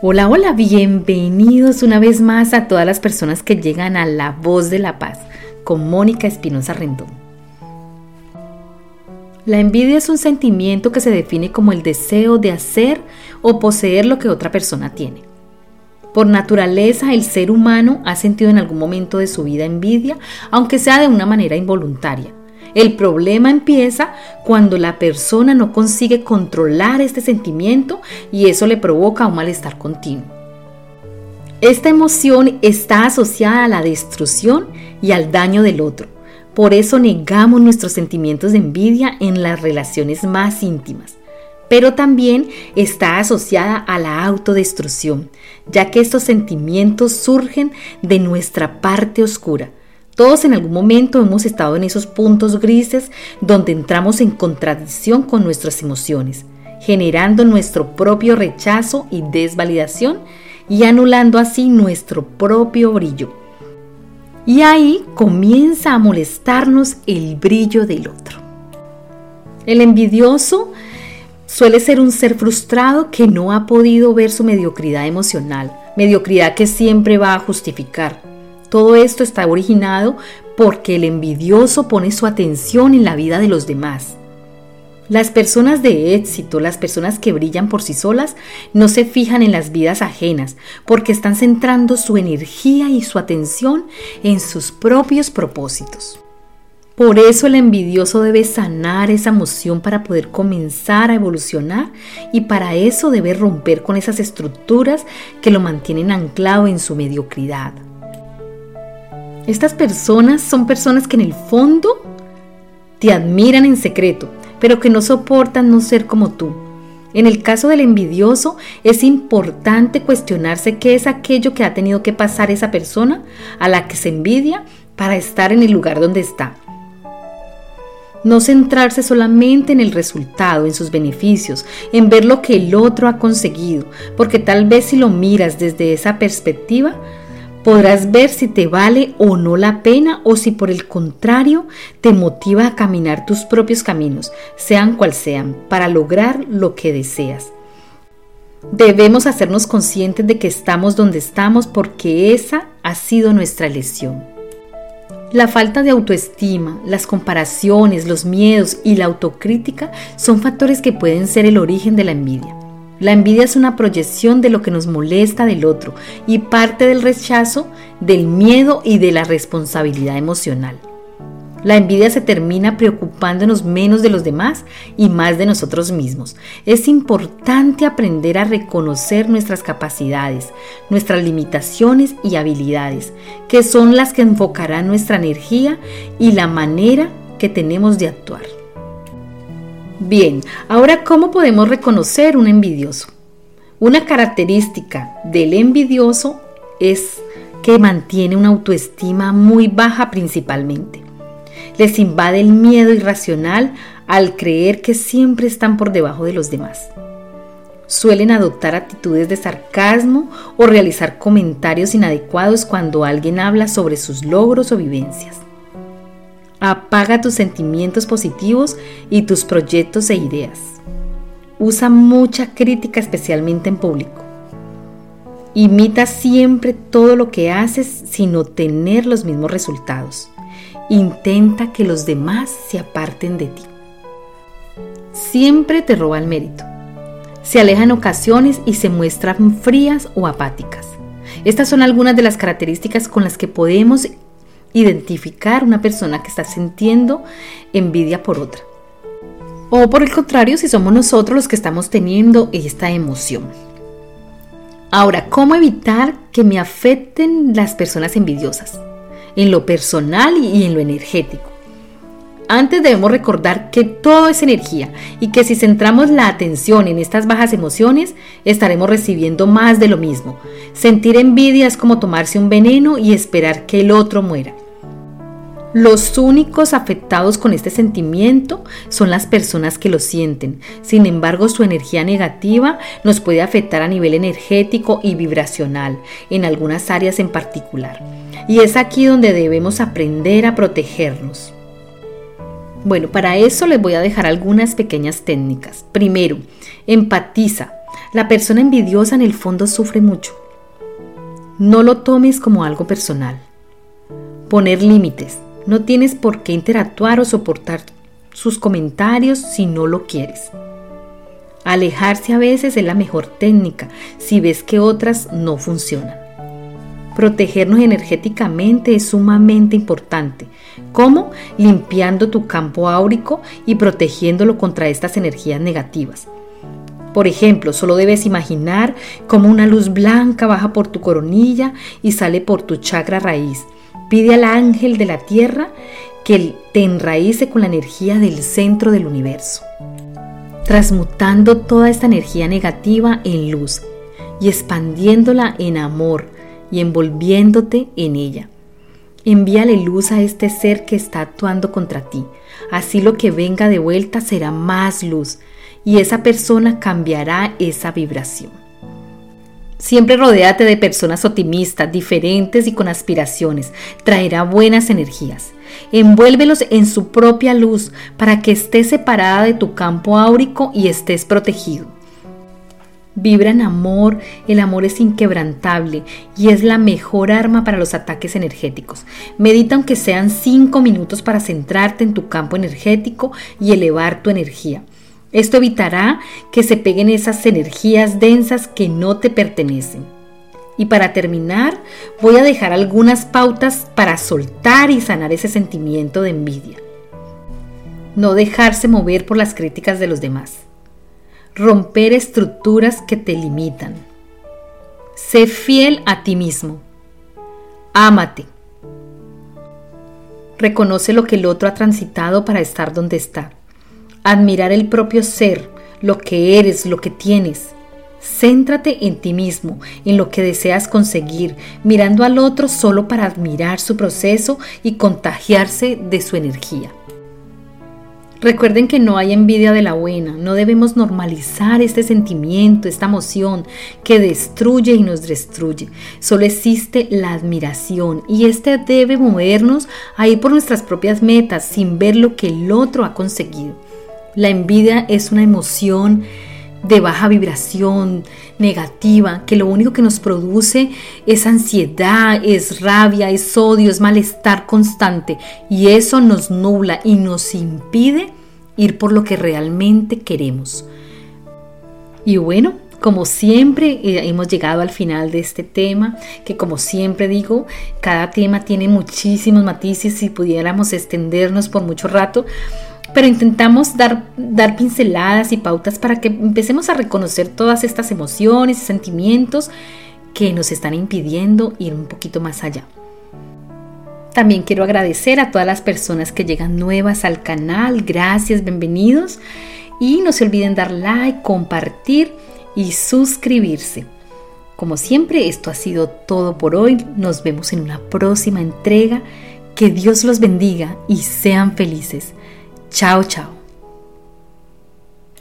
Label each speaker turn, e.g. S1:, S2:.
S1: Hola, hola, bienvenidos una vez más a todas las personas que llegan a La Voz de la Paz con Mónica Espinosa Rendón. La envidia es un sentimiento que se define como el deseo de hacer o poseer lo que otra persona tiene. Por naturaleza, el ser humano ha sentido en algún momento de su vida envidia, aunque sea de una manera involuntaria. El problema empieza cuando la persona no consigue controlar este sentimiento y eso le provoca un malestar continuo. Esta emoción está asociada a la destrucción y al daño del otro. Por eso negamos nuestros sentimientos de envidia en las relaciones más íntimas. Pero también está asociada a la autodestrucción, ya que estos sentimientos surgen de nuestra parte oscura todos en algún momento hemos estado en esos puntos grises donde entramos en contradicción con nuestras emociones, generando nuestro propio rechazo y desvalidación y anulando así nuestro propio brillo. Y ahí comienza a molestarnos el brillo del otro. El envidioso suele ser un ser frustrado que no ha podido ver su mediocridad emocional, mediocridad que siempre va a justificar todo esto está originado porque el envidioso pone su atención en la vida de los demás. Las personas de éxito, las personas que brillan por sí solas, no se fijan en las vidas ajenas porque están centrando su energía y su atención en sus propios propósitos. Por eso el envidioso debe sanar esa emoción para poder comenzar a evolucionar y para eso debe romper con esas estructuras que lo mantienen anclado en su mediocridad. Estas personas son personas que en el fondo te admiran en secreto, pero que no soportan no ser como tú. En el caso del envidioso, es importante cuestionarse qué es aquello que ha tenido que pasar esa persona a la que se envidia para estar en el lugar donde está. No centrarse solamente en el resultado, en sus beneficios, en ver lo que el otro ha conseguido, porque tal vez si lo miras desde esa perspectiva, Podrás ver si te vale o no la pena o si por el contrario te motiva a caminar tus propios caminos, sean cual sean, para lograr lo que deseas. Debemos hacernos conscientes de que estamos donde estamos porque esa ha sido nuestra elección. La falta de autoestima, las comparaciones, los miedos y la autocrítica son factores que pueden ser el origen de la envidia. La envidia es una proyección de lo que nos molesta del otro y parte del rechazo, del miedo y de la responsabilidad emocional. La envidia se termina preocupándonos menos de los demás y más de nosotros mismos. Es importante aprender a reconocer nuestras capacidades, nuestras limitaciones y habilidades, que son las que enfocarán nuestra energía y la manera que tenemos de actuar. Bien, ahora ¿cómo podemos reconocer un envidioso? Una característica del envidioso es que mantiene una autoestima muy baja principalmente. Les invade el miedo irracional al creer que siempre están por debajo de los demás. Suelen adoptar actitudes de sarcasmo o realizar comentarios inadecuados cuando alguien habla sobre sus logros o vivencias. Apaga tus sentimientos positivos y tus proyectos e ideas. Usa mucha crítica especialmente en público. Imita siempre todo lo que haces sin obtener los mismos resultados. Intenta que los demás se aparten de ti. Siempre te roba el mérito. Se aleja en ocasiones y se muestran frías o apáticas. Estas son algunas de las características con las que podemos identificar una persona que está sintiendo envidia por otra. O por el contrario, si somos nosotros los que estamos teniendo esta emoción. Ahora, ¿cómo evitar que me afecten las personas envidiosas? En lo personal y en lo energético. Antes debemos recordar que todo es energía y que si centramos la atención en estas bajas emociones, estaremos recibiendo más de lo mismo. Sentir envidia es como tomarse un veneno y esperar que el otro muera. Los únicos afectados con este sentimiento son las personas que lo sienten. Sin embargo, su energía negativa nos puede afectar a nivel energético y vibracional, en algunas áreas en particular. Y es aquí donde debemos aprender a protegernos. Bueno, para eso les voy a dejar algunas pequeñas técnicas. Primero, empatiza. La persona envidiosa en el fondo sufre mucho. No lo tomes como algo personal. Poner límites. No tienes por qué interactuar o soportar sus comentarios si no lo quieres. Alejarse a veces es la mejor técnica si ves que otras no funcionan. Protegernos energéticamente es sumamente importante. ¿Cómo? Limpiando tu campo áurico y protegiéndolo contra estas energías negativas. Por ejemplo, solo debes imaginar cómo una luz blanca baja por tu coronilla y sale por tu chakra raíz. Pide al ángel de la tierra que te enraíce con la energía del centro del universo, transmutando toda esta energía negativa en luz y expandiéndola en amor y envolviéndote en ella. Envíale luz a este ser que está actuando contra ti. Así lo que venga de vuelta será más luz y esa persona cambiará esa vibración. Siempre rodéate de personas optimistas, diferentes y con aspiraciones. Traerá buenas energías. Envuélvelos en su propia luz para que estés separada de tu campo áurico y estés protegido. Vibra en amor, el amor es inquebrantable y es la mejor arma para los ataques energéticos. Medita aunque sean 5 minutos para centrarte en tu campo energético y elevar tu energía. Esto evitará que se peguen esas energías densas que no te pertenecen. Y para terminar, voy a dejar algunas pautas para soltar y sanar ese sentimiento de envidia. No dejarse mover por las críticas de los demás romper estructuras que te limitan. Sé fiel a ti mismo. Ámate. Reconoce lo que el otro ha transitado para estar donde está. Admirar el propio ser, lo que eres, lo que tienes. Céntrate en ti mismo, en lo que deseas conseguir, mirando al otro solo para admirar su proceso y contagiarse de su energía. Recuerden que no hay envidia de la buena, no debemos normalizar este sentimiento, esta emoción que destruye y nos destruye. Solo existe la admiración y este debe movernos a ir por nuestras propias metas sin ver lo que el otro ha conseguido. La envidia es una emoción de baja vibración, negativa, que lo único que nos produce es ansiedad, es rabia, es odio, es malestar constante. Y eso nos nubla y nos impide ir por lo que realmente queremos. Y bueno, como siempre, eh, hemos llegado al final de este tema, que como siempre digo, cada tema tiene muchísimos matices y pudiéramos extendernos por mucho rato, pero intentamos dar, dar pinceladas y pautas para que empecemos a reconocer todas estas emociones y sentimientos que nos están impidiendo ir un poquito más allá. También quiero agradecer a todas las personas que llegan nuevas al canal. Gracias, bienvenidos. Y no se olviden dar like, compartir y suscribirse. Como siempre, esto ha sido todo por hoy. Nos vemos en una próxima entrega. Que Dios los bendiga y sean felices. Chao, chao.